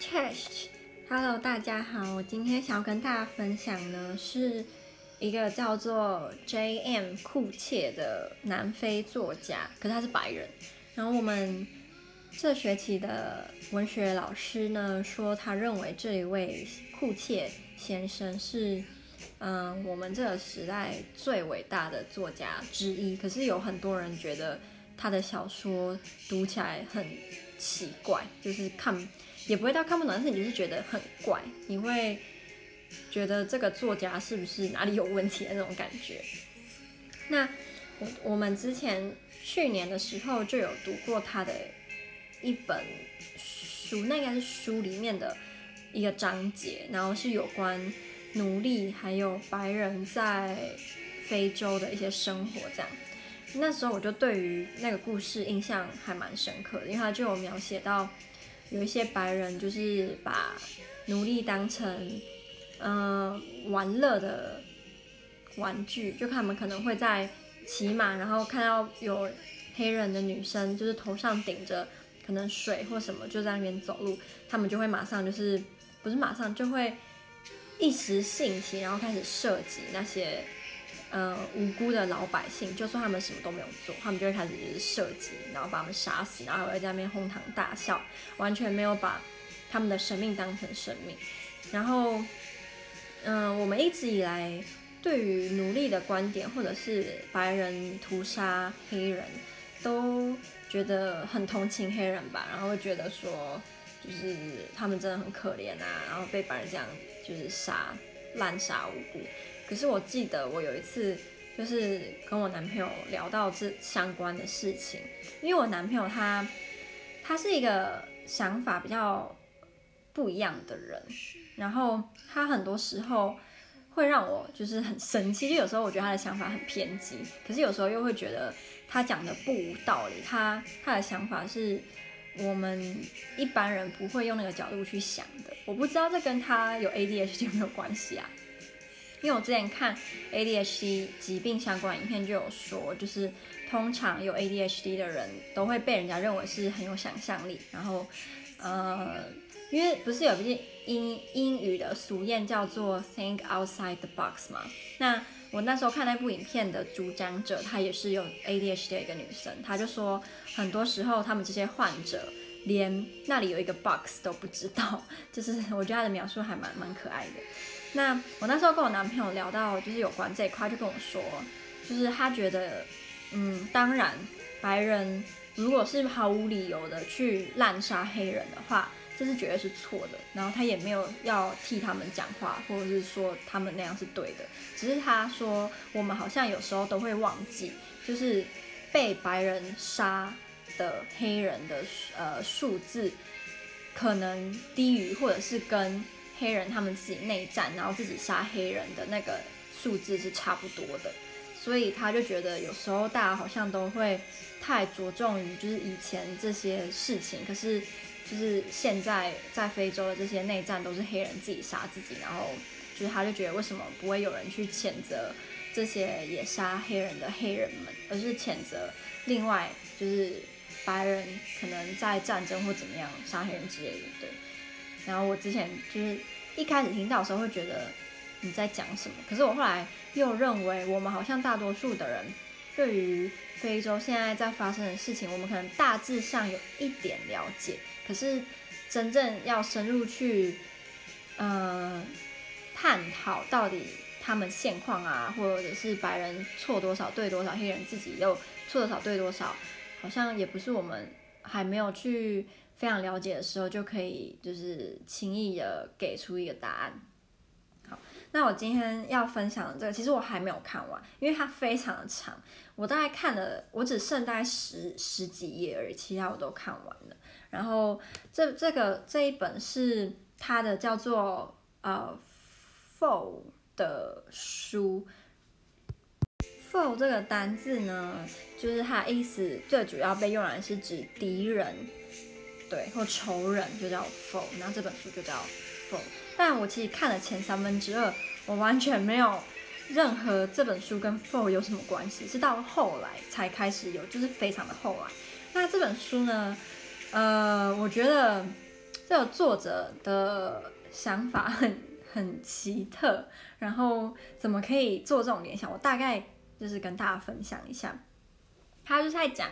chesh hello 大家好，我今天想要跟大家分享呢，是一个叫做 J.M. 库切的南非作家，可是他是白人。然后我们这学期的文学老师呢说，他认为这一位库切先生是，嗯，我们这个时代最伟大的作家之一。可是有很多人觉得他的小说读起来很奇怪，就是看。也不会到看不懂，但是你就是觉得很怪，你会觉得这个作家是不是哪里有问题的那种感觉。那我我们之前去年的时候就有读过他的一本书，那应该是书里面的一个章节，然后是有关奴隶还有白人在非洲的一些生活这样。那时候我就对于那个故事印象还蛮深刻的，因为他就有描写到。有一些白人就是把奴隶当成，嗯、呃，玩乐的玩具，就他们可能会在骑马，然后看到有黑人的女生，就是头上顶着可能水或什么，就在那边走路，他们就会马上就是不是马上就会一时兴起，然后开始射击那些。呃，无辜的老百姓，就算他们什么都没有做，他们就会开始就是射击，然后把他们杀死，然后还会在那边哄堂大笑，完全没有把他们的生命当成生命。然后，嗯、我们一直以来对于奴隶的观点，或者是白人屠杀黑人，都觉得很同情黑人吧，然后会觉得说，就是他们真的很可怜啊，然后被白人这样就是杀，滥杀无辜。可是我记得我有一次就是跟我男朋友聊到这相关的事情，因为我男朋友他他是一个想法比较不一样的人，然后他很多时候会让我就是很生气，就有时候我觉得他的想法很偏激，可是有时候又会觉得他讲的不无道理，他他的想法是我们一般人不会用那个角度去想的，我不知道这跟他有 ADHD 有没有关系啊？因为我之前看 ADHD 疾病相关影片，就有说，就是通常有 ADHD 的人都会被人家认为是很有想象力，然后，呃，因为不是有一句英英语的俗谚叫做 “think outside the box” 嘛？那我那时候看那部影片的主讲者，她也是有 ADHD 的一个女生，她就说，很多时候他们这些患者连那里有一个 box 都不知道，就是我觉得她的描述还蛮蛮可爱的。那我那时候跟我男朋友聊到，就是有关这一块，就跟我说，就是他觉得，嗯，当然，白人如果是毫无理由的去滥杀黑人的话，这是绝对是错的。然后他也没有要替他们讲话，或者是说他们那样是对的。只是他说，我们好像有时候都会忘记，就是被白人杀的黑人的呃数字，可能低于或者是跟。黑人他们自己内战，然后自己杀黑人的那个数字是差不多的，所以他就觉得有时候大家好像都会太着重于就是以前这些事情，可是就是现在在非洲的这些内战都是黑人自己杀自己，然后就是他就觉得为什么不会有人去谴责这些也杀黑人的黑人们，而是谴责另外就是白人可能在战争或怎么样杀黑人之类的，对。然后我之前就是一开始听到的时候会觉得你在讲什么，可是我后来又认为我们好像大多数的人对于非洲现在在发生的事情，我们可能大致上有一点了解，可是真正要深入去呃探讨到底他们现况啊，或者是白人错多少对多少，黑人自己又错多少对多少，好像也不是我们还没有去。非常了解的时候，就可以就是轻易的给出一个答案。好，那我今天要分享的这个，其实我还没有看完，因为它非常的长。我大概看了，我只剩大概十十几页而已，其他我都看完了。然后这这个这一本是他的叫做呃 “foe” 的书。“foe” 这个单字呢，就是它的意思最主要被用来是指敌人。对，或仇人就叫 foe，然后这本书就叫 foe。但我其实看了前三分之二，我完全没有任何这本书跟 foe 有什么关系，是到后来才开始有，就是非常的后来。那这本书呢，呃，我觉得这个作者的想法很很奇特，然后怎么可以做这种联想？我大概就是跟大家分享一下。他就是在讲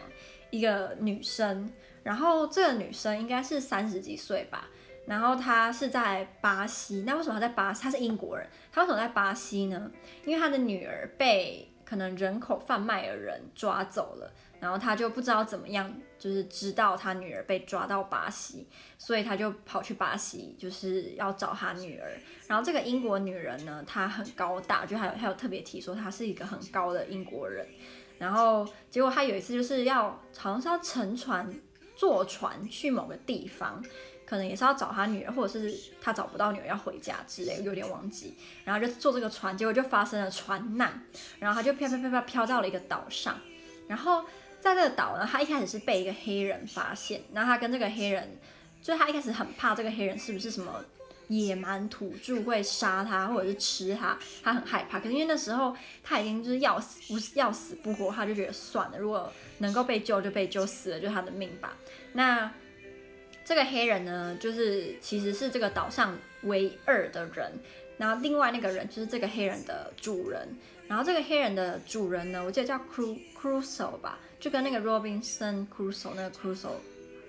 一个女生，然后这个女生应该是三十几岁吧，然后她是在巴西。那为什么她在巴西？她是英国人，她为什么在巴西呢？因为她的女儿被可能人口贩卖的人抓走了。然后她就不知道怎么样，就是知道她女儿被抓到巴西，所以她就跑去巴西，就是要找她女儿。然后这个英国女人呢，她很高大，就还有还有特别提说她是一个很高的英国人。然后结果他有一次就是要好像是要乘船坐船去某个地方，可能也是要找他女儿，或者是他找不到女儿要回家之类，有点忘记。然后就坐这个船，结果就发生了船难，然后他就飘飘飘飘飘到了一个岛上，然后。在这个岛呢，他一开始是被一个黑人发现，然后他跟这个黑人，就他一开始很怕这个黑人是不是什么野蛮土著会杀他或者是吃他，他很害怕。可是因为那时候他已经就是要死不是要死不活，他就觉得算了，如果能够被救就被救，死了就他的命吧。那这个黑人呢，就是其实是这个岛上唯二的人，然后另外那个人就是这个黑人的主人，然后这个黑人的主人呢，我记得叫 Cru Crusoe 吧。就跟那个 Robinson Crusoe 那个 Crusoe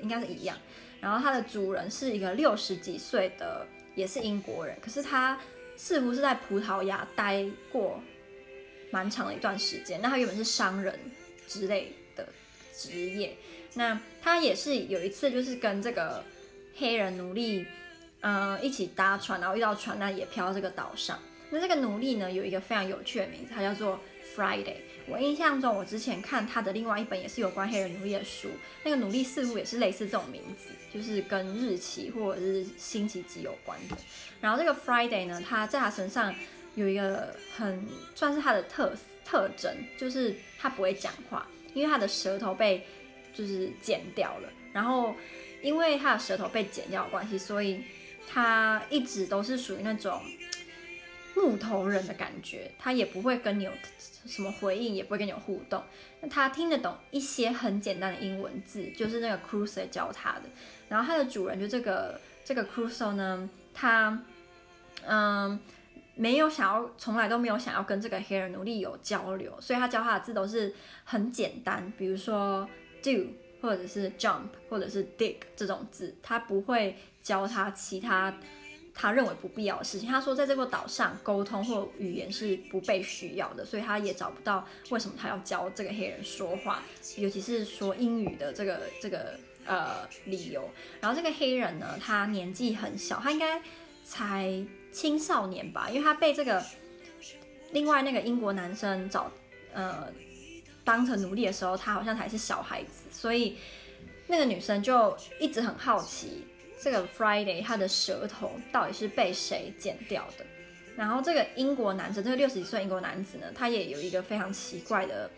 应该是一样，然后他的主人是一个六十几岁的，也是英国人，可是他似乎是在葡萄牙待过蛮长的一段时间。那他原本是商人之类的职业，那他也是有一次就是跟这个黑人奴隶，嗯、呃，一起搭船，然后遇到船难也飘到这个岛上。那这个奴隶呢，有一个非常有趣的名字，他叫做 Friday。我印象中，我之前看他的另外一本也是有关黑人奴隶的书，那个奴隶似乎也是类似这种名字，就是跟日期或者是星期几有关的。然后这个 Friday 呢，他在他身上有一个很算是他的特特征，就是他不会讲话，因为他的舌头被就是剪掉了。然后因为他的舌头被剪掉的关系，所以他一直都是属于那种。木头人的感觉，他也不会跟你有什么回应，也不会跟你有互动。那他听得懂一些很简单的英文字，就是那个 Crusoe 教他的。然后他的主人就这个这个 Crusoe 呢，他嗯没有想要，从来都没有想要跟这个黑人奴隶有交流，所以他教他的字都是很简单，比如说 do 或者是 jump 或者是 dig 这种字，他不会教他其他。他认为不必要的事情，他说在这个岛上沟通或语言是不被需要的，所以他也找不到为什么他要教这个黑人说话，尤其是说英语的这个这个呃理由。然后这个黑人呢，他年纪很小，他应该才青少年吧，因为他被这个另外那个英国男生找呃当成奴隶的时候，他好像还是小孩子，所以那个女生就一直很好奇。这个 Friday 他的舌头到底是被谁剪掉的？然后这个英国男子，这个六十几岁英国男子呢，他也有一个非常奇怪的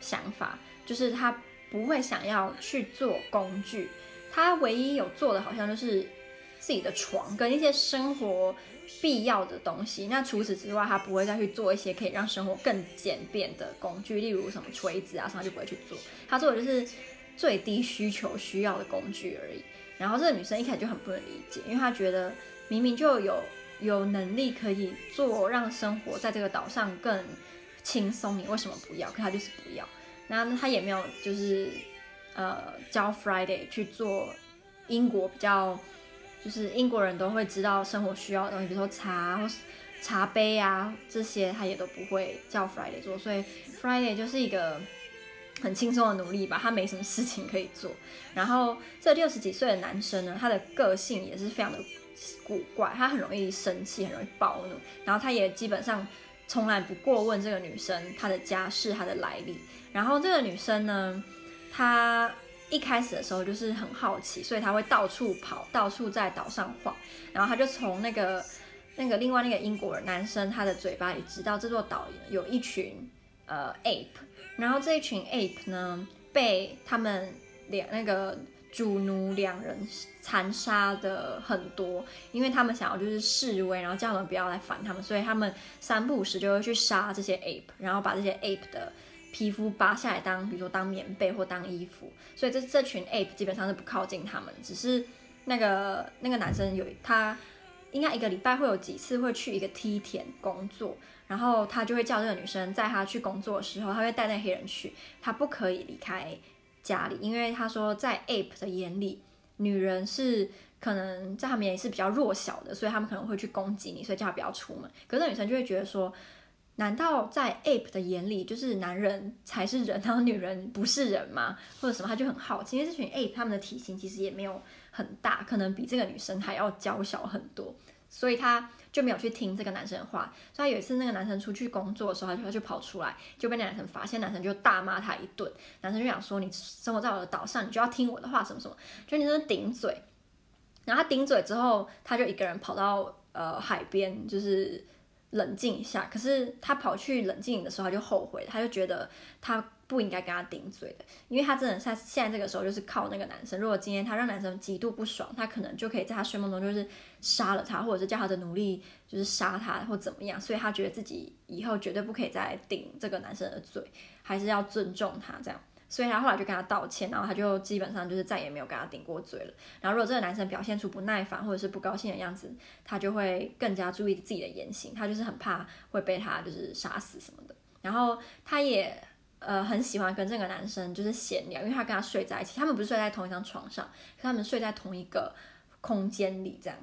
想法，就是他不会想要去做工具，他唯一有做的好像就是自己的床跟一些生活必要的东西。那除此之外，他不会再去做一些可以让生活更简便的工具，例如什么锤子啊，什么就不会去做。他做的就是最低需求需要的工具而已。然后这个女生一开始就很不能理解，因为她觉得明明就有有能力可以做让生活在这个岛上更轻松，你为什么不要？可她就是不要。那她也没有就是呃教 Friday 去做英国比较就是英国人都会知道生活需要的东西，比如说茶或茶杯啊这些，她也都不会教 Friday 做，所以 Friday 就是一个。很轻松的努力吧，他没什么事情可以做。然后这六十几岁的男生呢，他的个性也是非常的古怪，他很容易生气，很容易暴怒。然后他也基本上从来不过问这个女生她的家世、她的来历。然后这个女生呢，她一开始的时候就是很好奇，所以她会到处跑，到处在岛上晃。然后她就从那个那个另外那个英国人男生他的嘴巴里知道这座岛有一群呃 ape。然后这一群 ape 呢，被他们两那个主奴两人残杀的很多，因为他们想要就是示威，然后叫他们不要来烦他们，所以他们三不五时就会去杀这些 ape，然后把这些 ape 的皮肤扒下来当，比如说当棉被或当衣服。所以这这群 ape 基本上是不靠近他们，只是那个那个男生有他应该一个礼拜会有几次会去一个梯田工作，然后他就会叫这个女生在他去工作的时候，他会带那黑人去，他不可以离开家里，因为他说在 Ape 的眼里，女人是可能在他们眼里是比较弱小的，所以他们可能会去攻击你，所以叫他不要出门。可是那女生就会觉得说。难道在 Ape 的眼里，就是男人才是人，然后女人不是人吗？或者什么？他就很好奇，因为这群 Ape 他们的体型其实也没有很大，可能比这个女生还要娇小很多，所以他就没有去听这个男生的话。所以有一次那个男生出去工作的时候，他就他就跑出来，就被那男生发现，男生就大骂他一顿。男生就想说：“你生活在我的岛上，你就要听我的话，什么什么。”就女生顶嘴，然后他顶嘴之后，他就一个人跑到呃海边，就是。冷静一下，可是他跑去冷静的时候，他就后悔，他就觉得他不应该跟他顶嘴的，因为他真的在现在这个时候就是靠那个男生。如果今天他让男生极度不爽，他可能就可以在他睡梦中就是杀了他，或者是叫他的奴隶就是杀他或怎么样。所以他觉得自己以后绝对不可以再顶这个男生的嘴，还是要尊重他这样。所以他后来就跟他道歉，然后他就基本上就是再也没有跟他顶过嘴了。然后如果这个男生表现出不耐烦或者是不高兴的样子，他就会更加注意自己的言行。他就是很怕会被他就是杀死什么的。然后他也呃很喜欢跟这个男生就是闲聊，因为他跟他睡在一起，他们不是睡在同一张床上，他们睡在同一个空间里这样。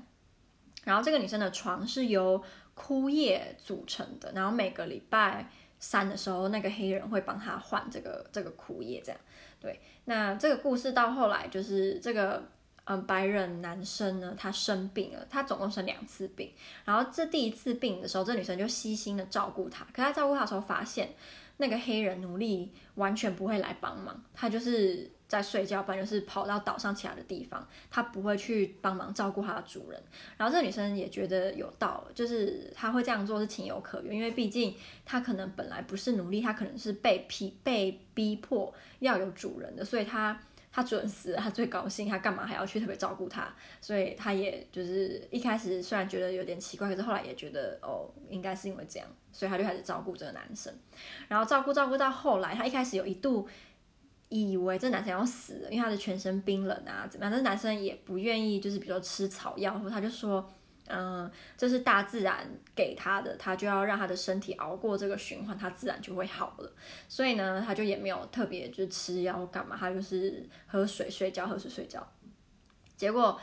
然后这个女生的床是由枯叶组成的，然后每个礼拜。三的时候，那个黑人会帮他换这个这个枯叶，这样对。那这个故事到后来就是这个嗯白人男生呢，他生病了，他总共生两次病。然后这第一次病的时候，这女生就细心的照顾他。可他照顾他的时候，发现那个黑人奴隶完全不会来帮忙，他就是。在睡觉，不然就是跑到岛上其他的地方，他不会去帮忙照顾他的主人。然后这女生也觉得有道理，就是他会这样做是情有可原，因为毕竟他可能本来不是奴隶，他可能是被逼被逼迫要有主人的，所以他他准时，他最高兴，他干嘛还要去特别照顾他？所以他也就是一开始虽然觉得有点奇怪，可是后来也觉得哦，应该是因为这样，所以他就开始照顾这个男生。然后照顾照顾到后来，他一开始有一度。以为这男生要死了，因为他的全身冰冷啊，怎么样？但是男生也不愿意，就是比如说吃草药，或他就说，嗯、这是大自然给他的，他就要让他的身体熬过这个循环，他自然就会好了。所以呢，他就也没有特别就是吃药干嘛，他就是喝水睡觉，喝水睡觉。结果。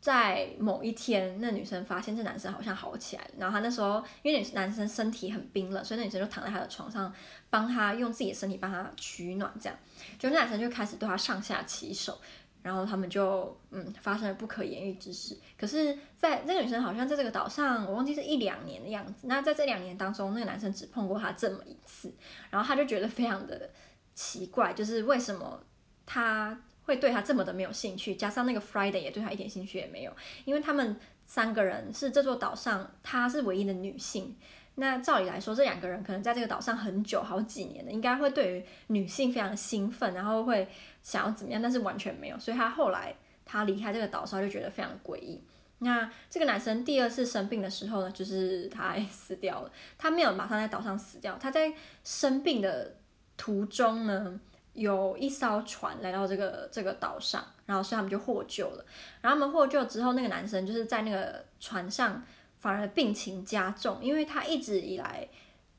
在某一天，那女生发现这男生好像好起来了，然后他那时候因为男生身体很冰冷，所以那女生就躺在他的床上，帮他用自己的身体帮他取暖，这样，就那男生就开始对他上下其手，然后他们就嗯发生了不可言喻之事。可是，在那个女生好像在这个岛上，我忘记是一两年的样子。那在这两年当中，那个男生只碰过她这么一次，然后他就觉得非常的奇怪，就是为什么他。会对他这么的没有兴趣，加上那个 Friday 也对他一点兴趣也没有，因为他们三个人是这座岛上，她是唯一的女性。那照理来说，这两个人可能在这个岛上很久，好几年了，应该会对于女性非常兴奋，然后会想要怎么样，但是完全没有。所以他后来他离开这个岛上就觉得非常诡异。那这个男生第二次生病的时候呢，就是他 死掉了。他没有马上在岛上死掉，他在生病的途中呢。有一艘船来到这个这个岛上，然后所以他们就获救了。然后他们获救之后，那个男生就是在那个船上反而病情加重，因为他一直以来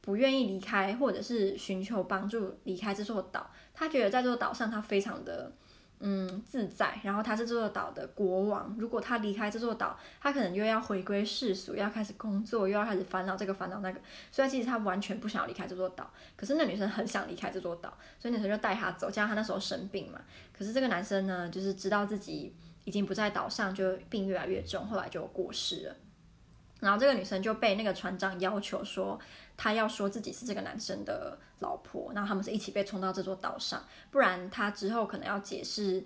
不愿意离开，或者是寻求帮助离开这座岛。他觉得在这座岛上他非常的。嗯，自在。然后他是这座岛的国王，如果他离开这座岛，他可能又要回归世俗，要开始工作，又要开始烦恼这个烦恼那个。所以其实他完全不想要离开这座岛。可是那女生很想离开这座岛，所以女生就带他走。加上他那时候生病嘛，可是这个男生呢，就是知道自己已经不在岛上，就病越来越重，后来就过世了。然后这个女生就被那个船长要求说，她要说自己是这个男生的老婆，然后他们是一起被冲到这座岛上，不然她之后可能要解释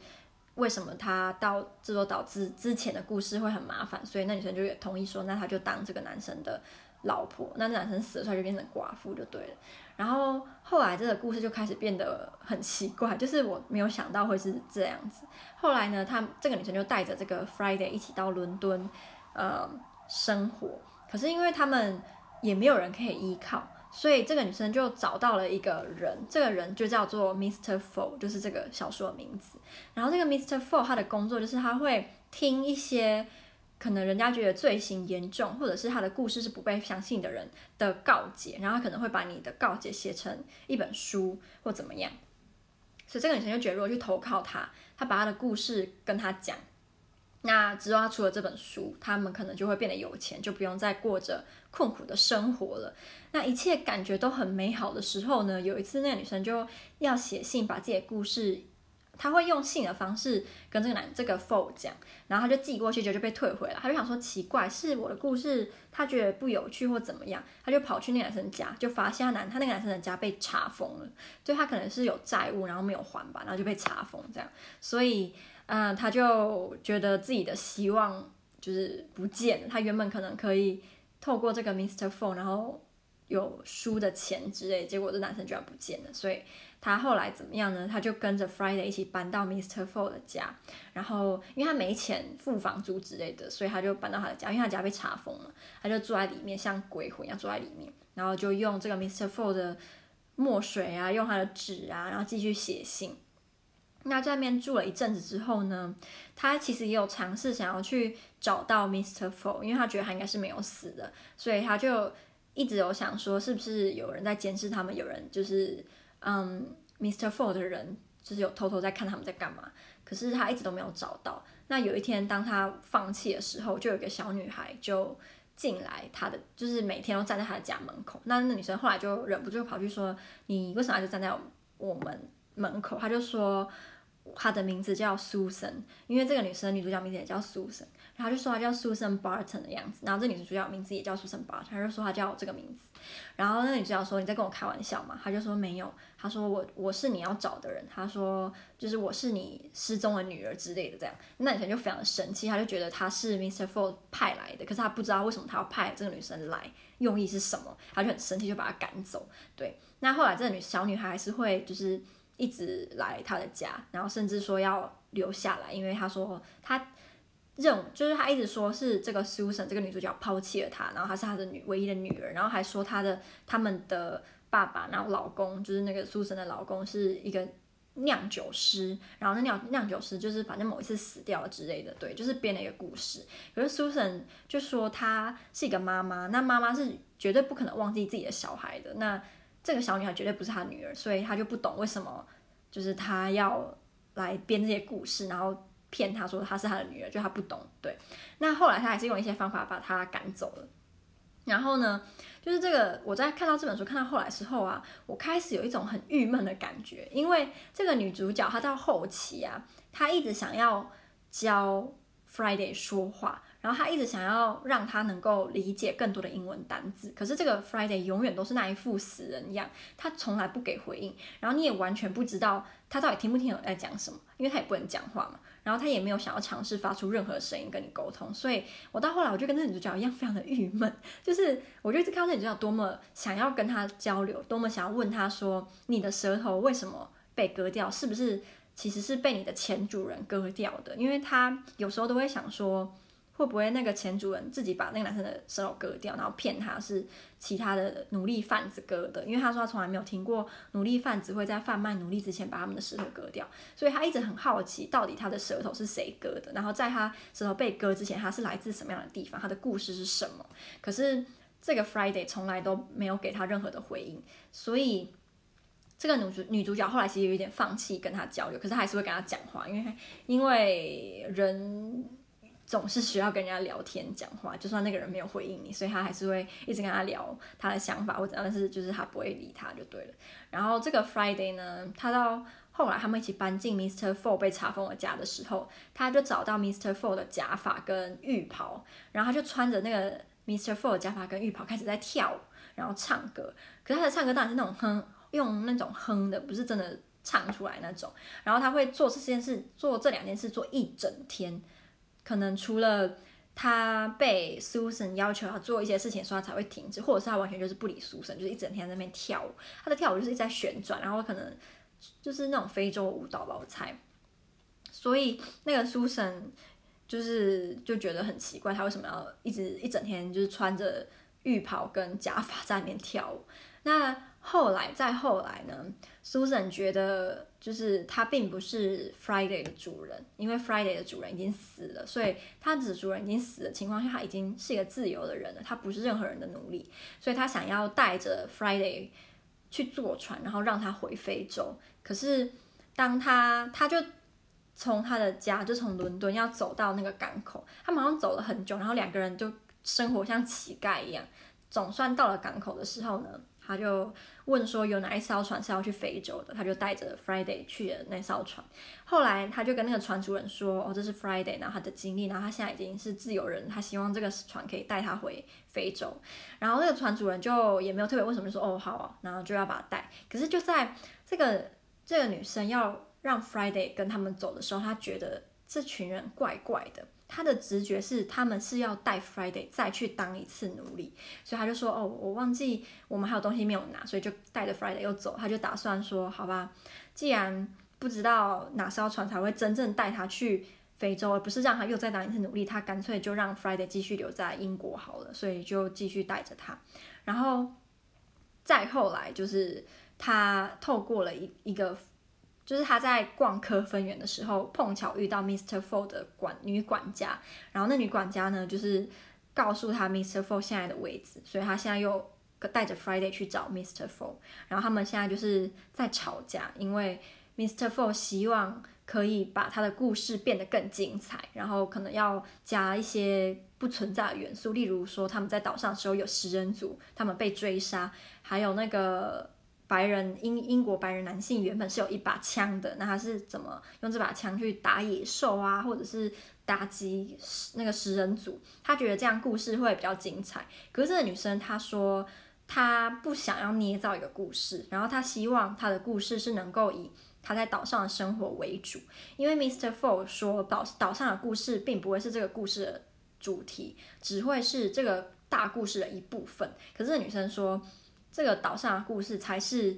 为什么她到这座岛之之前的故事会很麻烦，所以那女生就也同意说，那她就当这个男生的老婆，那那男生死了，她就变成寡妇就对了。然后后来这个故事就开始变得很奇怪，就是我没有想到会是这样子。后来呢，她这个女生就带着这个 Friday 一起到伦敦，呃。生活，可是因为他们也没有人可以依靠，所以这个女生就找到了一个人，这个人就叫做 Mr. Four，就是这个小说的名字。然后这个 Mr. Four 他的工作就是他会听一些可能人家觉得罪行严重，或者是他的故事是不被相信的人的告诫，然后可能会把你的告诫写成一本书或怎么样。所以这个女生就觉得，如果去投靠他，他把他的故事跟他讲，那之后他出了这本书，他们可能就会变得有钱，就不用再过着困苦的生活了。那一切感觉都很美好的时候呢，有一次那个女生就要写信把自己的故事。她会用信的方式跟这个男这个 Fo 讲，然后她就寄过去，就就被退回来。她就想说奇怪，是我的故事他觉得不有趣或怎么样，她就跑去那个男生家，就发现他男他那个男生的家被查封了，就他可能是有债务，然后没有还吧，然后就被查封这样。所以，嗯、他就觉得自己的希望就是不见了。他原本可能可以透过这个 Mr. Fo，然后有输的钱之类，结果这男生居然不见了，所以。他后来怎么样呢？他就跟着 Friday 一起搬到 Mr. Fo 的家，然后因为他没钱付房租之类的，所以他就搬到他的家，因为他家被查封了，他就住在里面，像鬼魂一样住在里面，然后就用这个 Mr. Fo 的墨水啊，用他的纸啊，然后继续写信。那在那边住了一阵子之后呢，他其实也有尝试想要去找到 Mr. f o r 因为他觉得他应该是没有死的，所以他就一直有想说，是不是有人在监视他们，有人就是。嗯，Mr. f o r 的人就是有偷偷在看他们在干嘛，可是他一直都没有找到。那有一天，当他放弃的时候，就有一个小女孩就进来，他的就是每天都站在他的家门口。那那女生后来就忍不住跑去说：“你为什么一直站在我们门口？”他就说。她的名字叫 Susan，因为这个女生女主角名字也叫 Susan，然后就说她叫 Susan Barton 的样子，然后这女主角名字也叫 Susan Barton，她就说她叫我这个名字，然后那个女主角说，你在跟我开玩笑吗？她就说没有，她说我我是你要找的人，她说就是我是你失踪的女儿之类的这样，那女生就非常的生气，她就觉得她是 Mr. Ford 派来的，可是她不知道为什么她要派这个女生来，用意是什么，她就很生气，就把她赶走。对，那后来这个女小女孩还是会就是。一直来他的家，然后甚至说要留下来，因为他说他认就是他一直说是这个 Susan 这个女主角抛弃了他，然后她是他的女唯一的女儿，然后还说他的他们的爸爸，然后老公就是那个 Susan 的老公是一个酿酒师，然后那酿酿酒师就是反正某一次死掉了之类的，对，就是编了一个故事。可是 Susan 就说她是一个妈妈，那妈妈是绝对不可能忘记自己的小孩的，那。这个小女孩绝对不是她女儿，所以她就不懂为什么，就是她要来编这些故事，然后骗她说她是她的女儿，就她不懂。对，那后来她还是用一些方法把她赶走了。然后呢，就是这个我在看到这本书看到后来的时候啊，我开始有一种很郁闷的感觉，因为这个女主角她到后期啊，她一直想要教 Friday 说话。然后他一直想要让他能够理解更多的英文单字，可是这个 Friday 永远都是那一副死人样，他从来不给回应，然后你也完全不知道他到底听不听我在讲什么，因为他也不能讲话嘛，然后他也没有想要尝试发出任何声音跟你沟通，所以我到后来我就跟这女主角一样，非常的郁闷，就是我就一直看到这女主角多么想要跟他交流，多么想要问他说，你的舌头为什么被割掉，是不是其实是被你的前主人割掉的？因为他有时候都会想说。会不会那个前主人自己把那个男生的舌头割掉，然后骗他是其他的奴隶贩子割的？因为他说他从来没有听过奴隶贩子会在贩卖奴隶之前把他们的舌头割掉，所以他一直很好奇到底他的舌头是谁割的。然后在他舌头被割之前，他是来自什么样的地方？他的故事是什么？可是这个 Friday 从来都没有给他任何的回应，所以这个女主女主角后来其实有一点放弃跟他交流，可是还是会跟他讲话，因为因为人。总是需要跟人家聊天讲话，就算那个人没有回应你，所以他还是会一直跟他聊他的想法或者，但是就是他不会理他就对了。然后这个 Friday 呢，他到后来他们一起搬进 Mr. Four 被查封的家的时候，他就找到 Mr. Four 的假发跟浴袍，然后他就穿着那个 Mr. Four 的假发跟浴袍开始在跳舞，然后唱歌。可是他的唱歌当然是那种哼，用那种哼的，不是真的唱出来那种。然后他会做这件事，做这两件事做一整天。可能除了他被 Susan 要求要做一些事情所以，他才会停止，或者是他完全就是不理 Susan，就是一整天在那边跳舞。他的跳舞就是一直在旋转，然后可能就是那种非洲舞蹈吧，我猜。所以那个 Susan 就是就觉得很奇怪，他为什么要一直一整天就是穿着浴袍跟假发在那边跳舞？那后来再后来呢，Susan 觉得就是他并不是 Friday 的主人，因为 Friday 的主人已经死了，所以他的主人已经死的情况下，他已经是一个自由的人了，他不是任何人的奴隶，所以他想要带着 Friday 去坐船，然后让他回非洲。可是当他他就从他的家就从伦敦要走到那个港口，他马上走了很久，然后两个人就生活像乞丐一样。总算到了港口的时候呢，他就问说有哪一艘船是要去非洲的，他就带着 Friday 去了那艘船。后来他就跟那个船主人说：“哦，这是 Friday，然后他的经历，然后他现在已经是自由人，他希望这个船可以带他回非洲。”然后那个船主人就也没有特别为什么说：“哦，好啊。”然后就要把他带。可是就在这个这个女生要让 Friday 跟他们走的时候，他觉得这群人怪怪的。他的直觉是他们是要带 Friday 再去当一次奴隶，所以他就说：“哦，我忘记我们还有东西没有拿，所以就带着 Friday 又走。”他就打算说：“好吧，既然不知道哪艘船才会真正带他去非洲，而不是让他又再当一次奴隶，他干脆就让 Friday 继续留在英国好了。”所以就继续带着他。然后再后来，就是他透过了一一个。就是他在逛科芬园的时候，碰巧遇到 Mr. Four 的管女管家，然后那女管家呢，就是告诉他 Mr. Four 现在的位置，所以他现在又带着 Friday 去找 Mr. Four，然后他们现在就是在吵架，因为 Mr. Four 希望可以把他的故事变得更精彩，然后可能要加一些不存在的元素，例如说他们在岛上的时候有食人族，他们被追杀，还有那个。白人英英国白人男性原本是有一把枪的，那他是怎么用这把枪去打野兽啊，或者是打击那个食人族？他觉得这样故事会比较精彩。可是这个女生她说她不想要捏造一个故事，然后她希望她的故事是能够以她在岛上的生活为主，因为 Mr. Four 说岛岛上的故事并不会是这个故事的主题，只会是这个大故事的一部分。可是这女生说。这个岛上的故事才是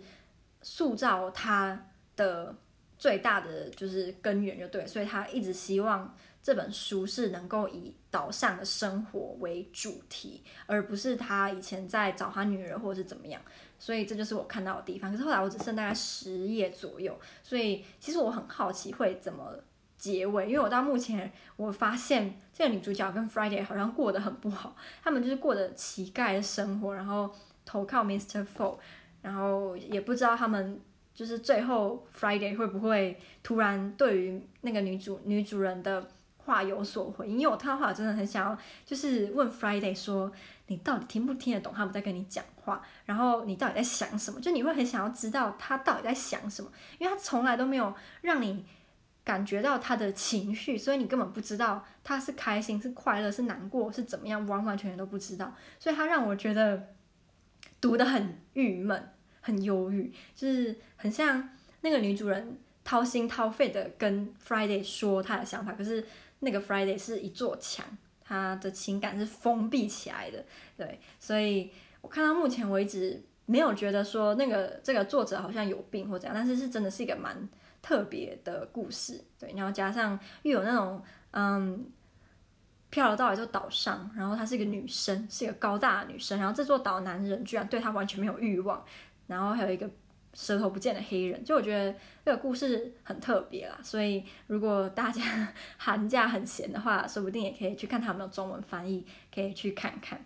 塑造他的最大的就是根源，就对，所以他一直希望这本书是能够以岛上的生活为主题，而不是他以前在找他女儿或者是怎么样。所以这就是我看到的地方。可是后来我只剩大概十页左右，所以其实我很好奇会怎么结尾，因为我到目前我发现这个女主角跟 Friday 好像过得很不好，他们就是过着乞丐的生活，然后。投靠 Mr. Four，然后也不知道他们就是最后 Friday 会不会突然对于那个女主女主人的话有所回应，因为我看到话真的很想要，就是问 Friday 说，你到底听不听得懂他们在跟你讲话，然后你到底在想什么？就你会很想要知道他到底在想什么，因为他从来都没有让你感觉到他的情绪，所以你根本不知道他是开心是快乐是难过是怎么样，完完全全都不知道，所以他让我觉得。读得很郁闷，很忧郁，就是很像那个女主人掏心掏肺的跟 Friday 说她的想法，可是那个 Friday 是一座墙，她的情感是封闭起来的，对，所以我看到目前为止没有觉得说那个这个作者好像有病或怎样，但是是真的是一个蛮特别的故事，对，然后加上又有那种嗯。漂流到一座岛上，然后她是一个女生，是一个高大的女生。然后这座岛男人居然对她完全没有欲望，然后还有一个舌头不见的黑人，就我觉得这个故事很特别啦。所以如果大家 寒假很闲的话，说不定也可以去看他有没有中文翻译，可以去看看。